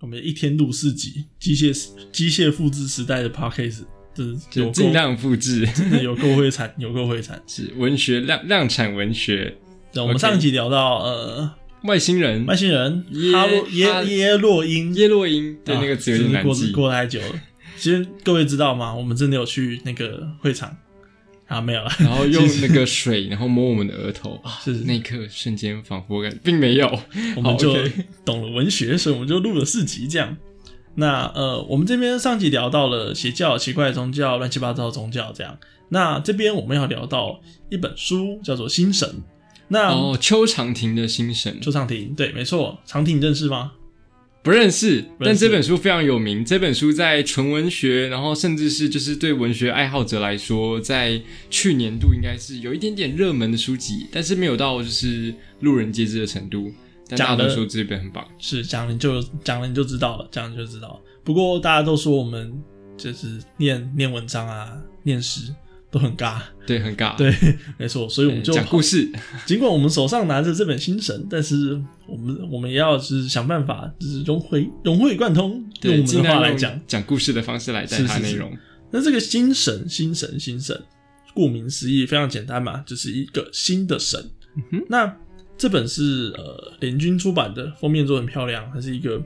我们一天录四集，机械机械复制时代的 podcast，就尽量复制，真的有够会产，有够会产。是文学量量产文学，那我们上一集聊到呃外星人外星人耶哈洛耶耶洛因，耶洛因，对啊那个词有点过。过太久了。其实各位知道吗？我们真的有去那个会场啊，没有了。然后 用那个水，然后摸我们的额头啊，是那一刻瞬间仿佛感并没有。我们就 懂了文学，所以我们就录了四集这样。那呃，我们这边上集聊到了邪教、奇怪的宗教、乱七八糟的宗教这样。那这边我们要聊到一本书，叫做《心神》。那哦，邱长廷的心神邱长廷，对，没错，长廷你认识吗？不认识，但这本书非常有名。这本书在纯文学，然后甚至是就是对文学爱好者来说，在去年度应该是有一点点热门的书籍，但是没有到就是路人皆知的程度。但大讲的家都说这本很棒，是讲了你就讲了你就知道了，讲了你就知道了。不过大家都说我们就是念念文章啊，念诗都很尬，对，很尬。对，没错，所以我们就讲故事，尽管我们手上拿着这本《心神》，但是我们我们也要是想办法，就是融会融会贯通，用对，我们的话来讲。讲故事的方式来带是是是它内容。那这个心神，心神，心神，顾名思义非常简单嘛，就是一个新的神。嗯那这本是呃联军出版的，封面做得很漂亮，它是一个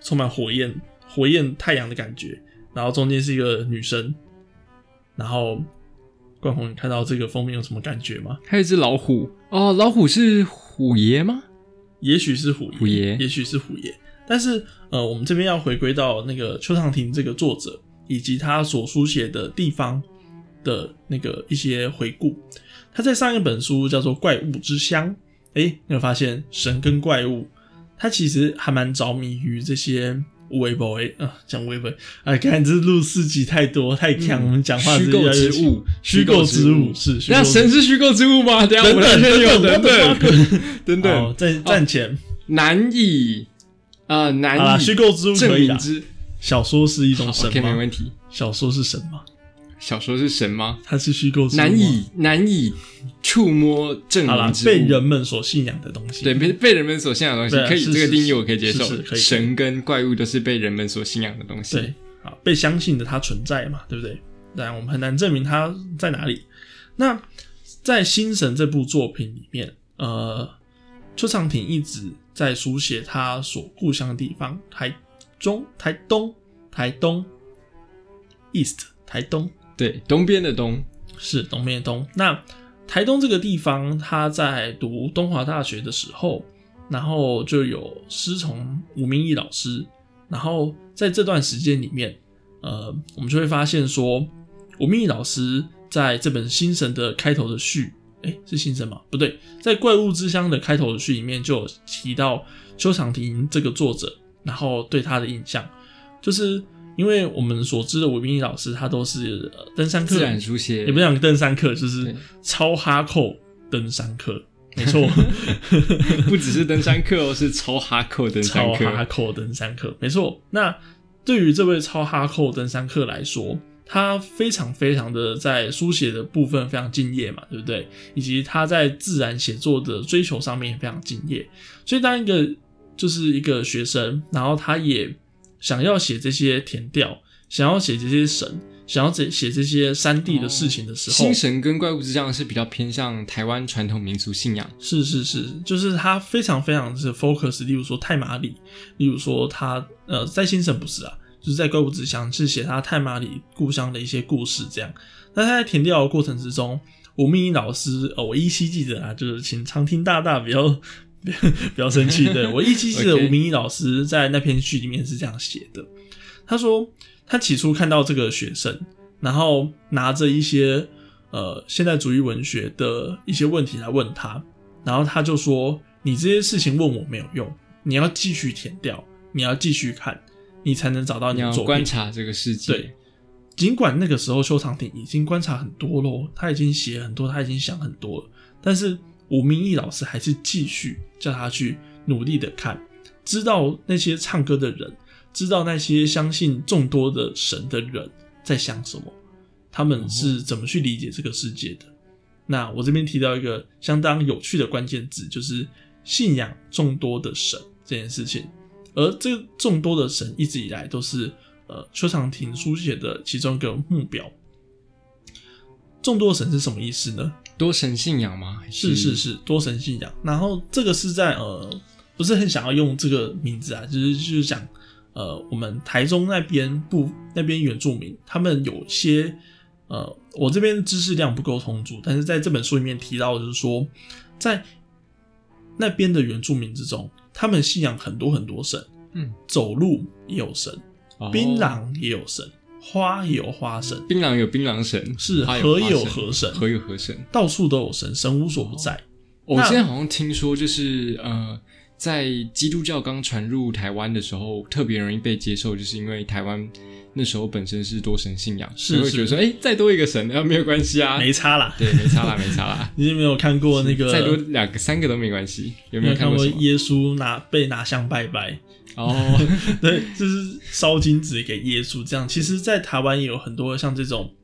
充满火焰、火焰太阳的感觉，然后中间是一个女生，然后冠宏，你看到这个封面有什么感觉吗？还有一只老虎哦，老虎是虎爷吗？也许是虎爷，虎爷也许是虎爷。但是呃，我们这边要回归到那个邱长廷这个作者以及他所书写的地方的那个一些回顾。他在上一本书叫做《怪物之乡》，诶，你有发现神跟怪物，他其实还蛮着迷于这些微博啊，讲微博，哎，看这录四集太多太强，我们讲话嗯虚构之物，虚构之物是那神是虚构之物吗？等下我们圈有等等等等等 好，等，在站前，难以啊难，以虚构之物证可以啦。明之。小说是一种神 OK，没吗？问题。小说是神吗？小说是神吗？它是虚构难以难以触摸证好啦明，之物，被人们所信仰的东西。对被被人们所信仰的东西，可以这个定义我可以接受神跟怪物都是被人们所信仰的东西。对，好，被相信的它存在嘛，对不对？当然，我们很难证明它在哪里。那在《心神》这部作品里面，呃，邱长廷一直在书写他所故乡的地方——台中、台东、台东、East、台东，对，东边的东，是东面的东。那台东这个地方，他在读东华大学的时候，然后就有师从吴明义老师，然后在这段时间里面，呃，我们就会发现说，吴明义老师在这本《心神》的开头的序，诶，是心神吗？不对，在《怪物之乡》的开头的序里面就有提到邱长廷这个作者，然后对他的印象，就是因为我们所知的吴明义老师，他都是、呃登山客自然书写也不是讲登山客，就是超哈扣登山客，没错，不只是登山客哦，是超哈扣登山超哈。扣登山客，没错。那对于这位超哈扣登山客来说，他非常非常的在书写的部分非常敬业嘛，对不对？以及他在自然写作的追求上面也非常敬业。所以当一个就是一个学生，然后他也想要写这些填调，想要写这些神，想要写写这些山地的事情的时候，新神跟怪物之乡是比较偏向台湾传统民俗信仰，是是是，就是他非常非常是 focus，例如说太马里，例如说他呃在新神不是啊，就是在怪物之乡是写他太马里故乡的一些故事这样。那他在填调的过程之中，吴明义老师，呃，我依稀记得啊，就是请常听大大不要 不要生气，对 我依稀记得吴明义老师在那篇序里面是这样写的，他说他起初看到这个学生，然后拿着一些呃现代主义文学的一些问题来问他，然后他就说：“你这些事情问我没有用，你要继续填掉，你要继续看，你才能找到你要你的作品。”观察这个世界。对，尽管那个时候邱长廷已经观察很多咯，他已经写很多，他已经想很多了，但是吴明义老师还是继续叫他去努力的看，知道那些唱歌的人，知道那些相信众多的神的人在想什么，他们是怎么去理解这个世界的。那我这边提到一个相当有趣的关键字，就是信仰众多的神这件事情。而这众多的神一直以来都是呃邱长廷书写的其中一个目标。众多神是什么意思呢？多神信仰吗？是是是，多神信仰。然后这个是在呃，不是很想要用这个名字啊，就是就是讲呃，我们台中那边不那边原住民，他们有些呃，我这边知识量不够充足，但是在这本书里面提到，就是说在那边的原住民之中，他们信仰很多很多神，嗯，走路也有神，槟榔也有神。花有花神，槟榔有槟榔神，是河有河神，河有河神，到处都有神，神无所不在。我现在好像听说，就是呃，在基督教刚传入台湾的时候，特别容易被接受，就是因为台湾那时候本身是多神信仰，是会觉得说，哎，再多一个神，那没有关系啊，没差啦，对，没差啦，没差啦。你有没有看过那个？再多两个、三个都没关系。有没有看过耶稣拿被拿香拜拜？哦，对，就是烧金纸给耶稣这样。其实，在台湾也有很多像这种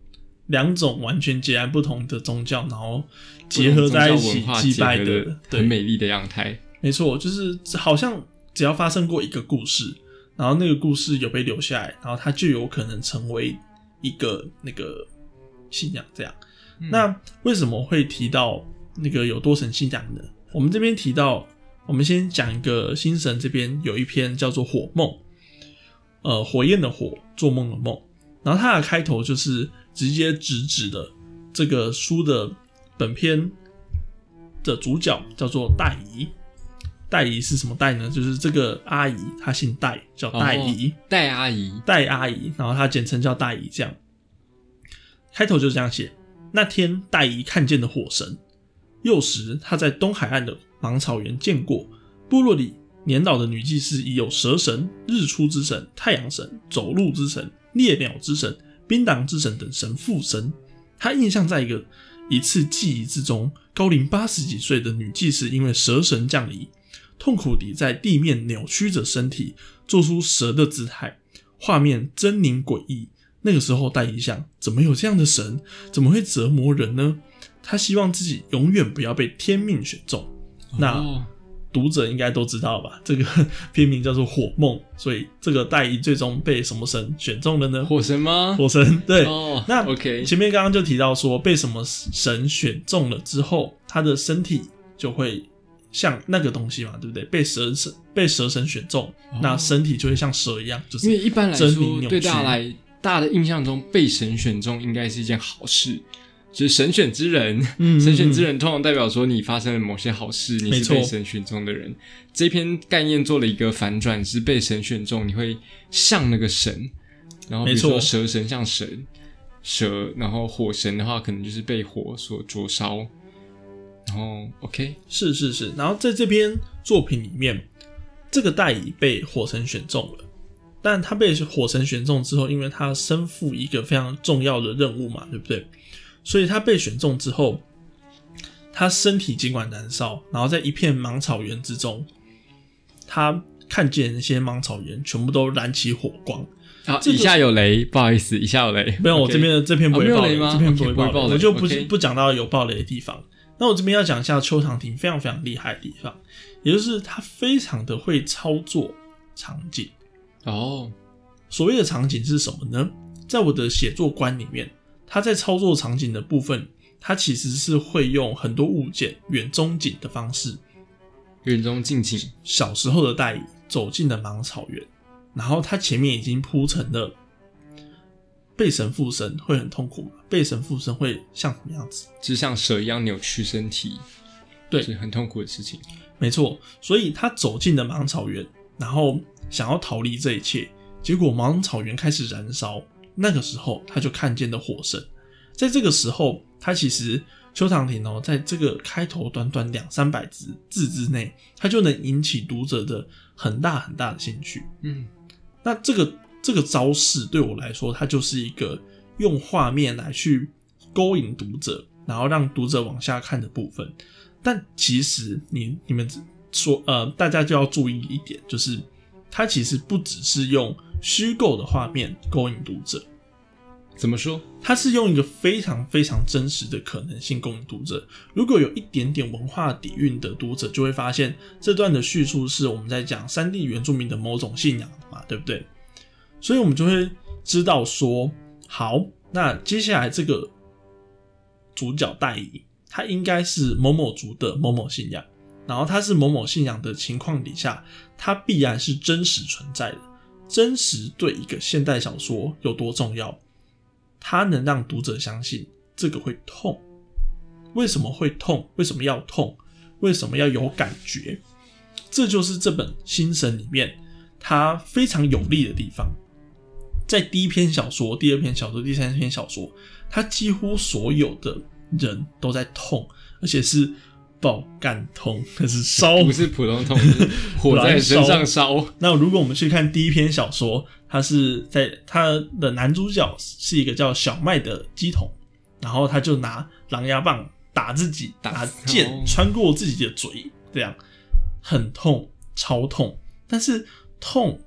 两种完全截然不同的宗教，然后结合在一起祭拜的，很美丽的样态。没错，就是好像只要发生过一个故事，然后那个故事有被留下来，然后它就有可能成为一个那个信仰。这样，那为什么会提到那个有多神信仰呢？我们这边提到。我们先讲一个星神这边有一篇叫做《火梦》，呃，火焰的火，做梦的梦。然后它的开头就是直接直指的这个书的本篇的主角叫做大姨。戴姨是什么戴呢？就是这个阿姨，她姓戴，叫戴姨。戴阿姨，戴阿姨，然后她简称叫戴姨。这样开头就是这样写：那天戴姨看见的火神，幼时她在东海岸的。芒草原见过，部落里年老的女祭司已有蛇神、日出之神、太阳神、走路之神、猎鸟之神、冰榔之神等神附身。她印象在一个一次记忆之中，高龄八十几岁的女祭司因为蛇神降临，痛苦地在地面扭曲着身体，做出蛇的姿态，画面狰狞诡异。那个时候，戴一想：怎么有这样的神？怎么会折磨人呢？他希望自己永远不要被天命选中。那读者应该都知道吧？这个 片名叫做《火梦》，所以这个戴伊最终被什么神选中了呢？火神吗？火神对。哦，那 OK，前面刚刚就提到说，被什么神选中了之后，他的身体就会像那个东西嘛，对不对？被蛇神被蛇神选中，那身体就会像蛇一样，就是因为一般来说，对大家来大家的印象中，被神选中应该是一件好事。就是神选之人，嗯神选之人通常代表说你发生了某些好事，你是被神选中的人。这篇概念做了一个反转，是被神选中，你会像那个神。然后比如说蛇神像神，蛇，然后火神的话可能就是被火所灼烧。然后 OK，是是是，然后在这篇作品里面，这个代乙被火神选中了，但他被火神选中之后，因为他身负一个非常重要的任务嘛，对不对？所以他被选中之后，他身体尽管燃烧，然后在一片芒草原之中，他看见那些芒草原全部都燃起火光。啊，以下有雷，不好意思，以下有雷。没有，我这边的这篇不会爆雷吗？这篇不会爆雷，我就不不讲到有爆雷的地方。那我这边要讲一下邱长廷非常非常厉害的地方，也就是他非常的会操作场景。哦，所谓的场景是什么呢？在我的写作观里面。他在操作场景的部分，他其实是会用很多物件远中景的方式，远中近景。小时候的戴走进了芒草原，然后他前面已经铺成了被神附身会很痛苦嘛？被神附身会像什么样子？就像蛇一样扭曲身体，对，是很痛苦的事情。没错，所以他走进了芒草原，然后想要逃离这一切，结果芒草原开始燃烧。那个时候，他就看见了火神。在这个时候，他其实邱长廷哦，在这个开头短短两三百字字之内，他就能引起读者的很大很大的兴趣。嗯，那这个这个招式对我来说，它就是一个用画面来去勾引读者，然后让读者往下看的部分。但其实你你们说呃，大家就要注意一点，就是它其实不只是用。虚构的画面勾引读者，怎么说？它是用一个非常非常真实的可能性供应读者。如果有一点点文化底蕴的读者，就会发现这段的叙述是我们在讲三地原住民的某种信仰嘛，对不对？所以我们就会知道说，好，那接下来这个主角代乙，他应该是某某族的某某信仰，然后他是某某信仰的情况底下，他必然是真实存在的。真实对一个现代小说有多重要？它能让读者相信这个会痛。为什么会痛？为什么要痛？为什么要有感觉？这就是这本《心神》里面它非常有力的地方。在第一篇小说、第二篇小说、第三篇小说，他几乎所有的人都在痛，而且是。爆肝痛，可是烧不是普通痛，火在身上烧。那如果我们去看第一篇小说，他是在他的男主角是一个叫小麦的鸡桶，然后他就拿狼牙棒打自己，打剑穿过自己的嘴，这样很痛，超痛。但是痛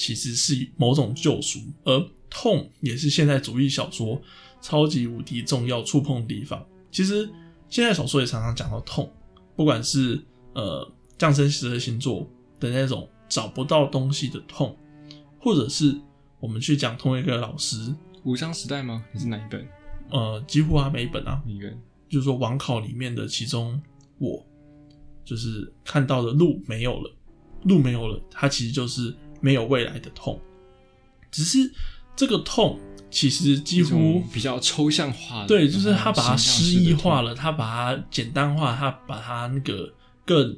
其实是某种救赎，而痛也是现代主义小说超级无敌重要触碰的地方。其实。现在小说也常常讲到痛，不管是呃降生十二星座的那种找不到东西的痛，或者是我们去讲同一个老师无双时代吗？你是哪一本？呃，几乎啊每一本啊，一个就是说网考里面的其中我就是看到的路没有了，路没有了，它其实就是没有未来的痛，只是这个痛。其实几乎比较抽象化，对，就是他把它诗意化了，他把它简单化，他把它那个更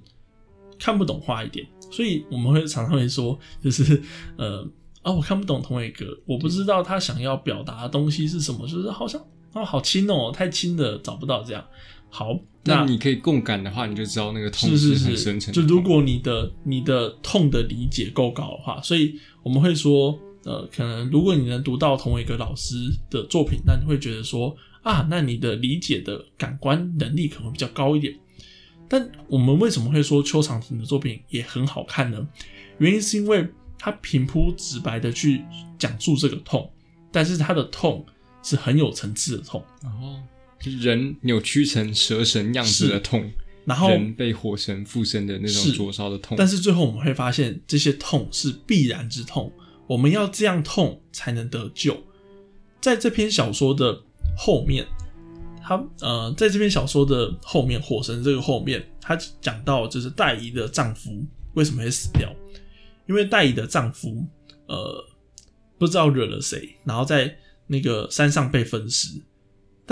看不懂化一点，所以我们会常常会说，就是呃啊，我看不懂同伟哥，我不知道他想要表达的东西是什么，就是好像啊好轻哦，太轻了找不到这样。好，那你可以共感的话，你就知道那个痛是很深沉。就如果你的你的痛的理解够高的话，所以我们会说。呃，可能如果你能读到同一个老师的作品，那你会觉得说啊，那你的理解的感官能力可能比较高一点。但我们为什么会说邱长廷的作品也很好看呢？原因是因为他平铺直白的去讲述这个痛，但是他的痛是很有层次的痛。哦，就是人扭曲成蛇神样子的痛，然后人被火神附身的那种灼烧的痛。但是最后我们会发现，这些痛是必然之痛。我们要这样痛才能得救。在这篇小说的后面，他呃，在这篇小说的后面，火神这个后面，他讲到就是戴姨的丈夫为什么会死掉？因为戴姨的丈夫呃不知道惹了谁，然后在那个山上被分尸。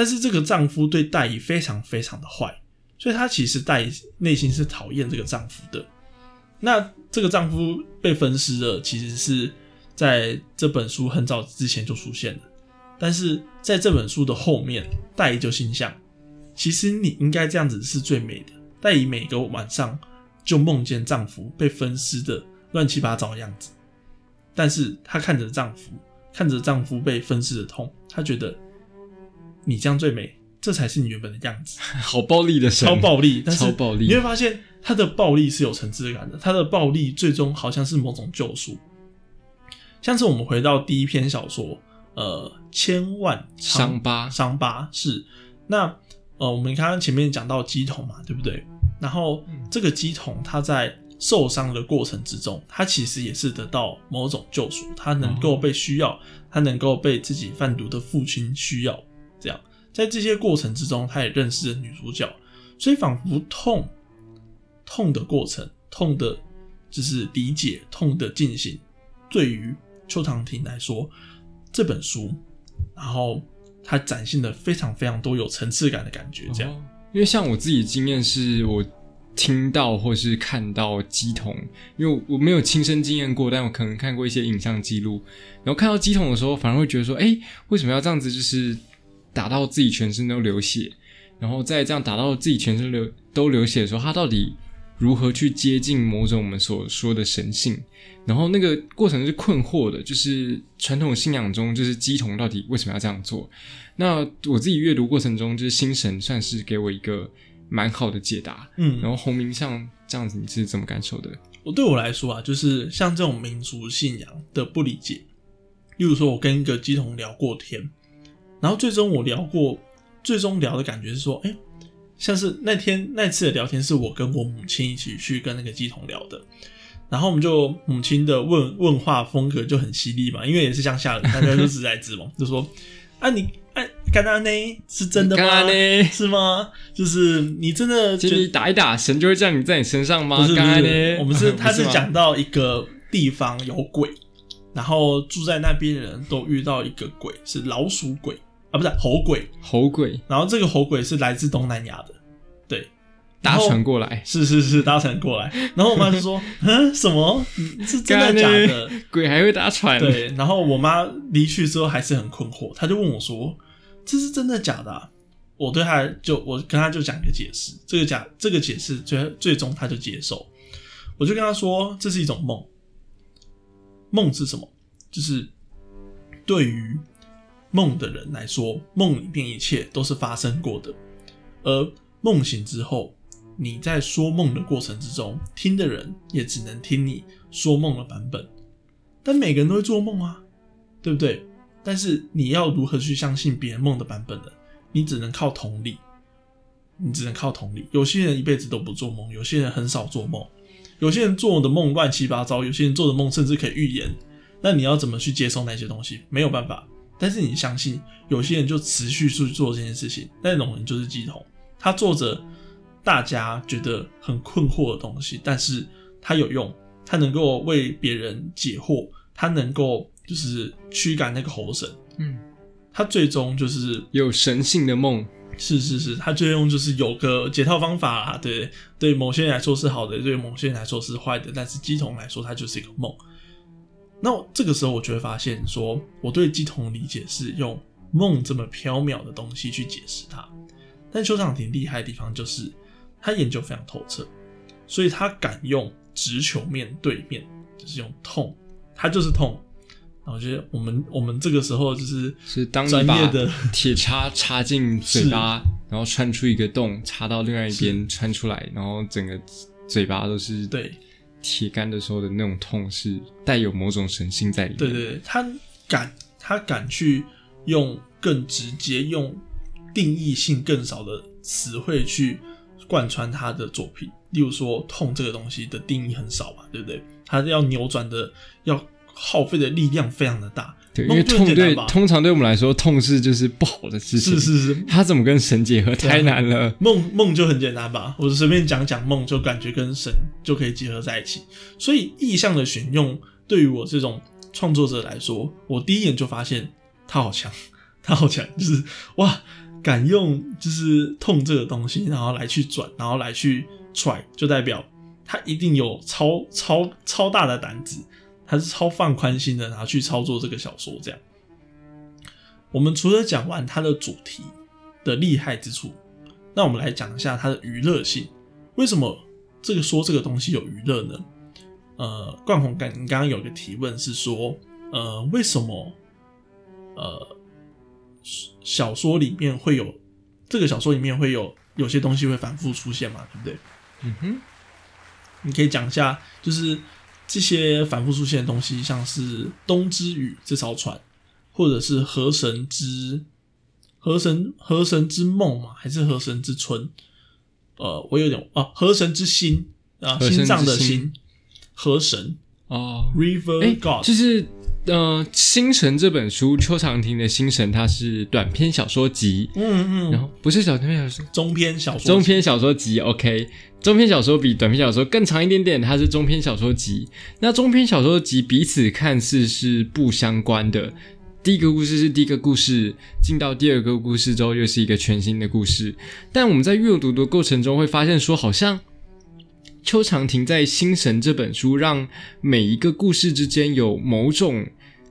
但是这个丈夫对戴姨非常非常的坏，所以她其实戴内心是讨厌这个丈夫的。那这个丈夫被分尸了，其实是。在这本书很早之前就出现了，但是在这本书的后面，戴姨就心想，其实你应该这样子是最美的。戴姨每个晚上就梦见丈夫被分尸的乱七八糟的样子，但是她看着丈夫，看着丈夫被分尸的痛，她觉得你这样最美，这才是你原本的样子。好暴力的，超暴力，但是超暴力。你会发现他的暴力是有层次感的，他的暴力最终好像是某种救赎。像是我们回到第一篇小说，呃，千万伤疤，伤疤是那呃，我们刚刚前面讲到鸡桶嘛，对不对？然后这个鸡桶它在受伤的过程之中，它其实也是得到某种救赎，它能够被需要，它能够被自己贩毒的父亲需要，这样在这些过程之中，他也认识了女主角，所以仿佛痛痛的过程，痛的就是理解痛的进行，对于。邱长廷来说，这本书，然后它展现的非常非常多有层次感的感觉。这样，因为像我自己的经验是，我听到或是看到鸡桶，因为我没有亲身经验过，但我可能看过一些影像记录，然后看到鸡桶的时候，反而会觉得说，哎，为什么要这样子？就是打到自己全身都流血，然后再这样打到自己全身流都流血的时候，他到底？如何去接近某种我们所说的神性？然后那个过程是困惑的，就是传统信仰中，就是鸡童到底为什么要这样做？那我自己阅读过程中，就是心神算是给我一个蛮好的解答。嗯，然后红明像这样子，你是怎么感受的？我对我来说啊，就是像这种民族信仰的不理解。例如说，我跟一个鸡童聊过天，然后最终我聊过，最终聊的感觉是说，哎、像是那天那次的聊天是我跟我母亲一起去跟那个鸡童聊的，然后我们就母亲的问问话风格就很犀利嘛，因为也是乡下人，大家都直来直往，就说啊你啊干嘛呢？是真的吗？是吗？就是你真的觉就你打一打，神就会降临在你身上吗？不是不干嘛是呢，我们是他是讲到一个地方有鬼，然后住在那边的人都遇到一个鬼，是老鼠鬼啊，不是猴鬼。猴鬼然后这个猴鬼是来自东南亚的，对，搭船过来，是是是搭船过来。然后我妈就说：“ 嗯，什么？嗯是真的假的鬼还会搭？”船，对。然后我妈离去之后还是很困惑，她就问我说：“这是真的假的、啊？”我对她就我跟她就讲一个解释，这个假这个解释最最终她就接受。我就跟她说：“这是一种梦。梦是什么？就是对于梦的人来说，梦里面一切都是发生过的，而梦醒之后，你在说梦的过程之中，听的人也只能听你说梦的版本。但每个人都会做梦啊，对不对？但是你要如何去相信别人梦的版本呢？你只能靠同理，你只能靠同理。有些人一辈子都不做梦，有些人很少做梦，有些人做的梦乱七八糟，有些人做的梦甚至可以预言。那你要怎么去接受那些东西？没有办法。但是你相信，有些人就持续去做这件事情，那种人就是鸡童，他做着大家觉得很困惑的东西，但是他有用，他能够为别人解惑，他能够就是驱赶那个猴神，嗯，他最终就是有神性的梦，是是是，他最终就是有个解套方法啦，对对，某些人来说是好的，对某些人来说是坏的，但是鸡同来说，它就是一个梦。那我这个时候我就会发现说，我对鸡童的理解是用梦这么缥缈的东西去解释它，但邱长廷厉害的地方就是他研究非常透彻，所以他敢用直球面对面，就是用痛，他就是痛。然后我觉得我们我们这个时候就是是当你专把业的铁叉插进嘴巴，然后穿出一个洞，插到另外一边穿出来，然后整个嘴巴都是对铁杆的时候的那种痛，是带有某种神性在里面。对对对，他敢他敢去用更直接、用定义性更少的词汇去贯穿他的作品。例如说，痛这个东西的定义很少嘛，对不对？他要扭转的、要耗费的力量非常的大。对，因为痛对通常对我们来说，痛是就是不好的事情。是是是，他怎么跟神结合？太难了。梦梦就很简单吧，我随便讲讲梦，就感觉跟神就可以结合在一起。所以意象的选用，对于我这种创作者来说，我第一眼就发现他好强，他好强，就是哇，敢用就是痛这个东西，然后来去转，然后来去踹，就代表他一定有超超超大的胆子，他是超放宽心的，然后去操作这个小说这样。我们除了讲完它的主题的厉害之处，那我们来讲一下它的娱乐性。为什么这个说这个东西有娱乐呢？呃，冠宏刚刚刚有个提问是说，呃，为什么呃小说里面会有这个小说里面会有有些东西会反复出现嘛，对不对？嗯哼，你可以讲一下，就是这些反复出现的东西，像是东之羽这艘船，或者是河神之河神河神之梦嘛，还是河神之春？呃，我有点啊，河神之心啊，心脏的心心，河神哦，River 哎 God，就是呃，《星神》这本书，邱长廷的《星神》，它是短篇小说集，嗯嗯，然后不是小短篇小说，中篇小说，中篇小说集，OK，中篇小说比短篇小说更长一点点，它是中篇小说集。那中篇小说集彼此看似是不相关的，第一个故事是第一个故事，进到第二个故事之后又是一个全新的故事。但我们在阅读的过程中会发现说，好像邱长廷在《星神》这本书让每一个故事之间有某种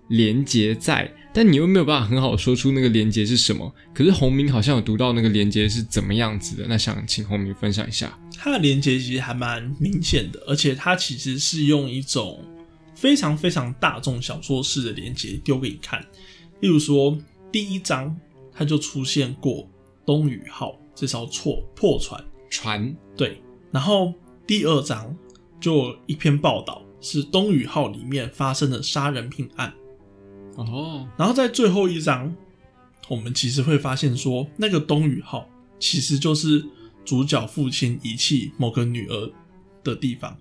连结在，但你又没有办法很好说出那个连结是什么。可是洪明好像有读到那个连结是怎么样子的，那想请洪明分享一下。它的连接其实还蛮明显的，而且它其实是用一种非常非常大众小说式的连接丢给你看。例如说，第一章它就出现过东宇号这艘错破船，船对，然后第二章就一篇报道是东宇号里面发生的杀人命案，哦，然后在最后一章我们其实会发现说，那个东宇号其实就是主角父亲遗弃某个女儿的地方。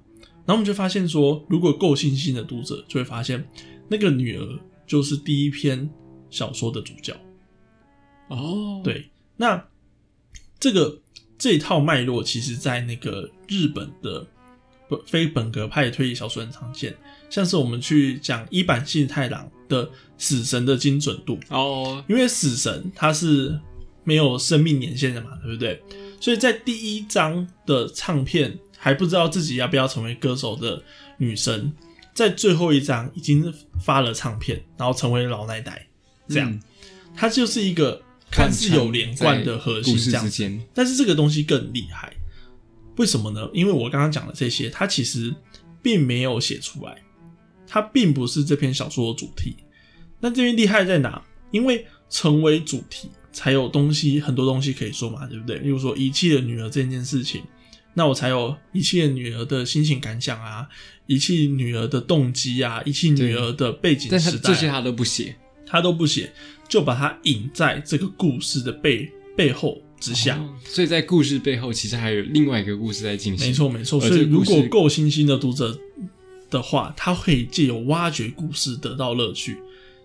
然后我们就发现说，如果够细心的读者就会发现，那个女儿就是第一篇小说的主角。哦，对，那这个这一套脉络，其实在那个日本的不非本格派推理小说很常见，像是我们去讲一版信太郎的死神的精准度，哦，因为死神他是没有生命年限的嘛，对不对？所以在第一章的唱片还不知道自己要不要成为歌手的女生，在最后一章已经发了唱片，然后成为老奶奶，这样，嗯。就是一个看似有连贯的核心这样但是这个东西更厉害，为什么呢？因为我刚刚讲的这些，它其实并没有写出来，它并不是这篇小说的主题。那这边厉害在哪？因为成为主题，才有东西，很多东西可以说嘛，对不对？例如说遗弃了女儿这件事情，那我才有遗弃了女儿的心情感想啊，遗弃女儿的动机啊，遗弃女儿的背景但他时代啊、这些他都不写他都不写，就把它引在这个故事的背背后之下。哦所以在故事背后其实还有另外一个故事在进行。没错，没错。所以如果够新兴的读者的话，他会借由挖掘故事得到乐趣。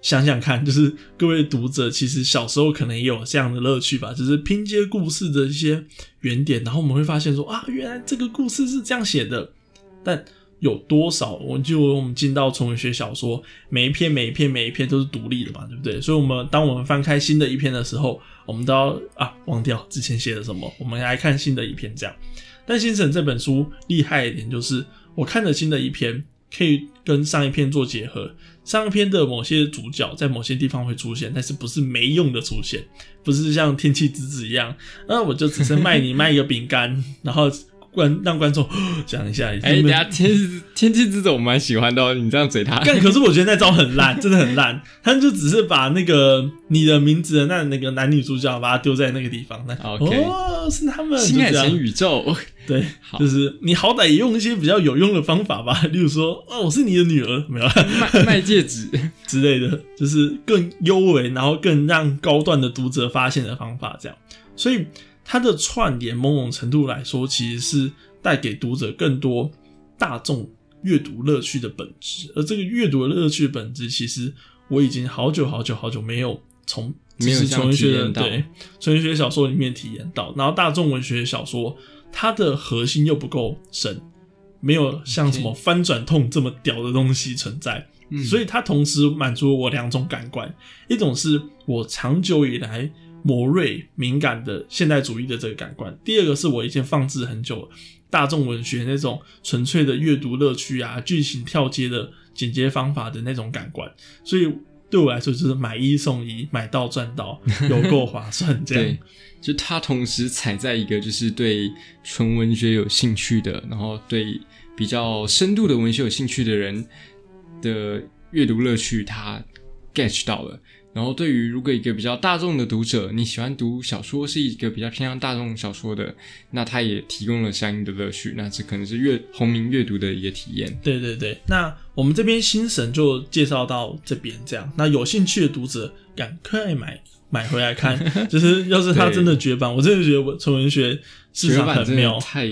想想看，就是各位读者其实小时候可能也有这样的乐趣吧，就是拼接故事的一些原点，然后我们会发现说啊，原来这个故事是这样写的。但有多少？我就我们进到纯文学小说，每一篇每一篇每一篇都是独立的嘛，对不对？所以，我们当我们翻开新的一篇的时候，我们都要啊忘掉之前写的什么，我们来看新的一篇这样。但《星辰》这本书厉害一点，就是我看了新的一篇，可以跟上一篇做结合。上一篇的某些主角在某些地方会出现，但是不是没用的出现，不是像天气之子一样，那我就只是卖你卖一个饼干，然后观让观众 讲一下。哎，等一下天气天气之子我蛮喜欢的哦，你这样嘴他。但，可是我觉得那招很烂，真的很烂。他们就只是把那个你的名字的那那个男女主角把它丢在那个地方，那 OK 哦是他们，新海诚宇宙，对，就是你好歹也用一些比较有用的方法吧，例如说，哦，我是你的女儿，没有啦卖卖戒指，之类的，就是更优美，然后更让高段的读者发现的方法，这样。所以它的串联，某种程度来说，其实是带给读者更多大众阅读乐趣的本质。而这个阅读的乐趣的本质，其实我已经好久好久好久没有从没有这样纯文学的对纯文学小说里面体验到，然后大众文学小说它的核心又不够深，没有像什么翻转痛这么屌的东西存在。嗯。所以它同时满足了我两种感官，一种是我长久以来磨锐敏感的现代主义的这个感官，第二个是我已经放置很久了大众文学那种纯粹的阅读乐趣啊、剧情跳接的剪接方法的那种感官，所以对我来说就是买一送一，买到赚到，有够划算 这样对。，就他同时踩在一个就是对纯文学有兴趣的，然后对比较深度的文学有兴趣的人的阅读乐趣，他 get 到了。然后对于如果一个比较大众的读者，你喜欢读小说，是一个比较偏向大众小说的，那它也提供了相应的乐趣。那这可能是阅红明阅读的一个体验。对对对，那我们这边新神就介绍到这边这样。那有兴趣的读者赶快买买回来看，就是要是它真的绝版，我真的觉得我纯文学市场绝版很妙，太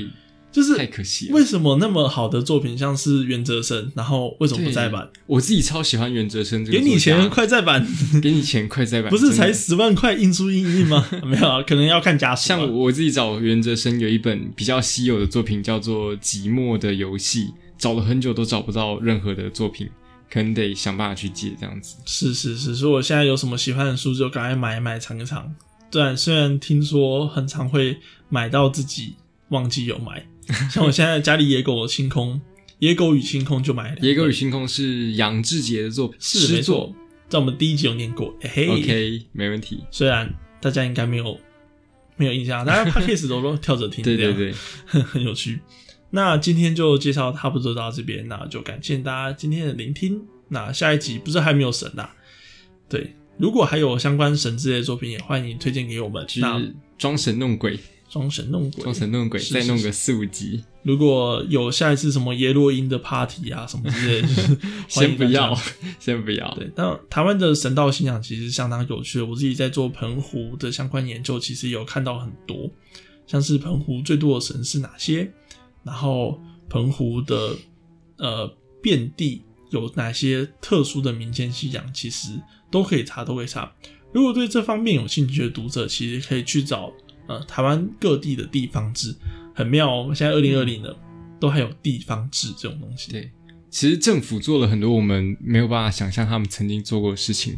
就是太可惜了。为什么那么好的作品像是袁哲生，然后为什么不再版？我自己超喜欢袁哲生这个给你钱快再版，给你钱快再版，不是才十万块印出印印吗？没有啊，可能要看家属啊。像我自己找袁哲生有一本比较稀有的作品，叫做《寂寞的游戏》，找了很久都找不到任何的作品，可能得想办法去借这样子。是是是，所以我现在有什么喜欢的书就赶快买一买尝一尝。对虽然听说很常会买到自己忘记有买，像我现在家里野狗星空，野狗与星空就买了。野狗与星空》是杨志杰的作品，是没错。，在我们第一集有念过。OK，没问题。虽然大家应该没有没有印象，大家 podcast 都都跳着听，对 对对，很有趣。那今天就介绍差不多到这边，那就感谢大家今天的聆听。那下一集不知道还没有神呐、对，如果还有相关神之类的作品，也欢迎推荐给我们。那是装神弄鬼。装神弄鬼，装神弄鬼，是再弄个四五集，如果有下一次什么耶洛因的 party 啊什么之类的，先不要，先不要。对，但台湾的神道信仰其实相当有趣的。我自己在做澎湖的相关研究，其实有看到很多，像是澎湖最多的神是哪些，然后澎湖的呃遍地有哪些特殊的民间信仰，其实都可以查，都可以查。如果对这方面有兴趣的读者，其实可以去找呃台湾各地的地方志，很妙哦。现在二零二零了，都还有地方志这种东西。对，其实政府做了很多我们没有办法想象他们曾经做过的事情。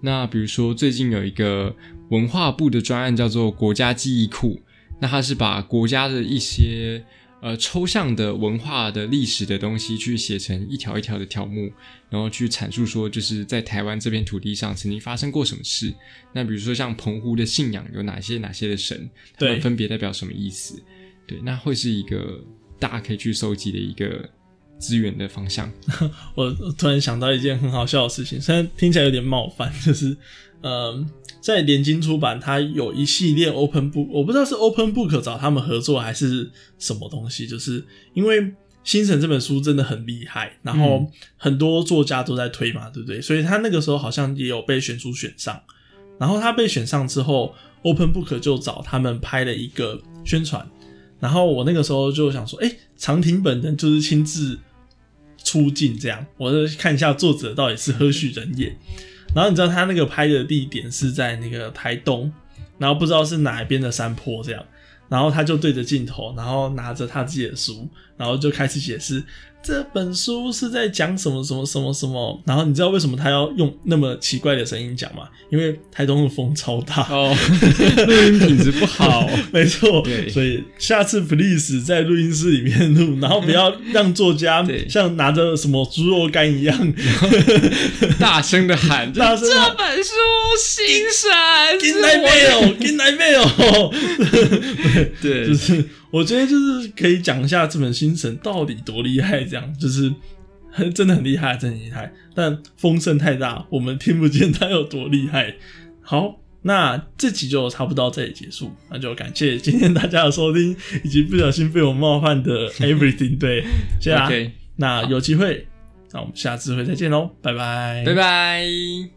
那比如说，最近有一个文化部的专案叫做国家记忆库，那它是把国家的一些呃抽象的文化的历史的东西去写成一条一条的条目，然后去阐述说，就是在台湾这片土地上曾经发生过什么事。那比如说像澎湖的信仰有哪些哪些的神，他们分别代表什么意思？对，那会是一个大家可以去收集的一个资源的方向。我突然想到一件很好笑的事情，虽然听起来有点冒犯，就是，呃，在联经出版，它有一系列 Open Book，我不知道是 Open Book 找他们合作还是什么东西，就是因为《星辰》这本书真的很厉害，然后很多作家都在推嘛，对不对？所以他那个时候好像也有被选出选上，然后他被选上之后，Open Book 就找他们拍了一个宣传，然后我那个时候就想说，哎、长亭本人就是亲自出镜这样，我就看一下作者到底是何许人也。然后你知道他那个拍的地点是在那个台东，然后不知道是哪一边的山坡这样，然后他就对着镜头，然后拿着他自己的书，然后就开始解释这本书是在讲什么什么什么什么。然后你知道为什么他要用那么奇怪的声音讲吗？因为台东的风超大，哦，录音品质不好。没错，对。所以下次 please 在录音室里面录，然后不要让作家像拿着什么猪肉干一样。大声的喊，大这本书新神进来没有，进来没有，对，就是我觉得就是可以讲一下这本新神到底多厉害，这样就是很 真的很厉害，真的很厉害，但风声太大，我们听不见它有多厉害。好。那这集就差不多到这里结束，那就感谢今天大家的收听，以及不小心被我冒犯的 everything。对，谢谢那有机会，那我们下次会再见喽，拜拜，拜拜。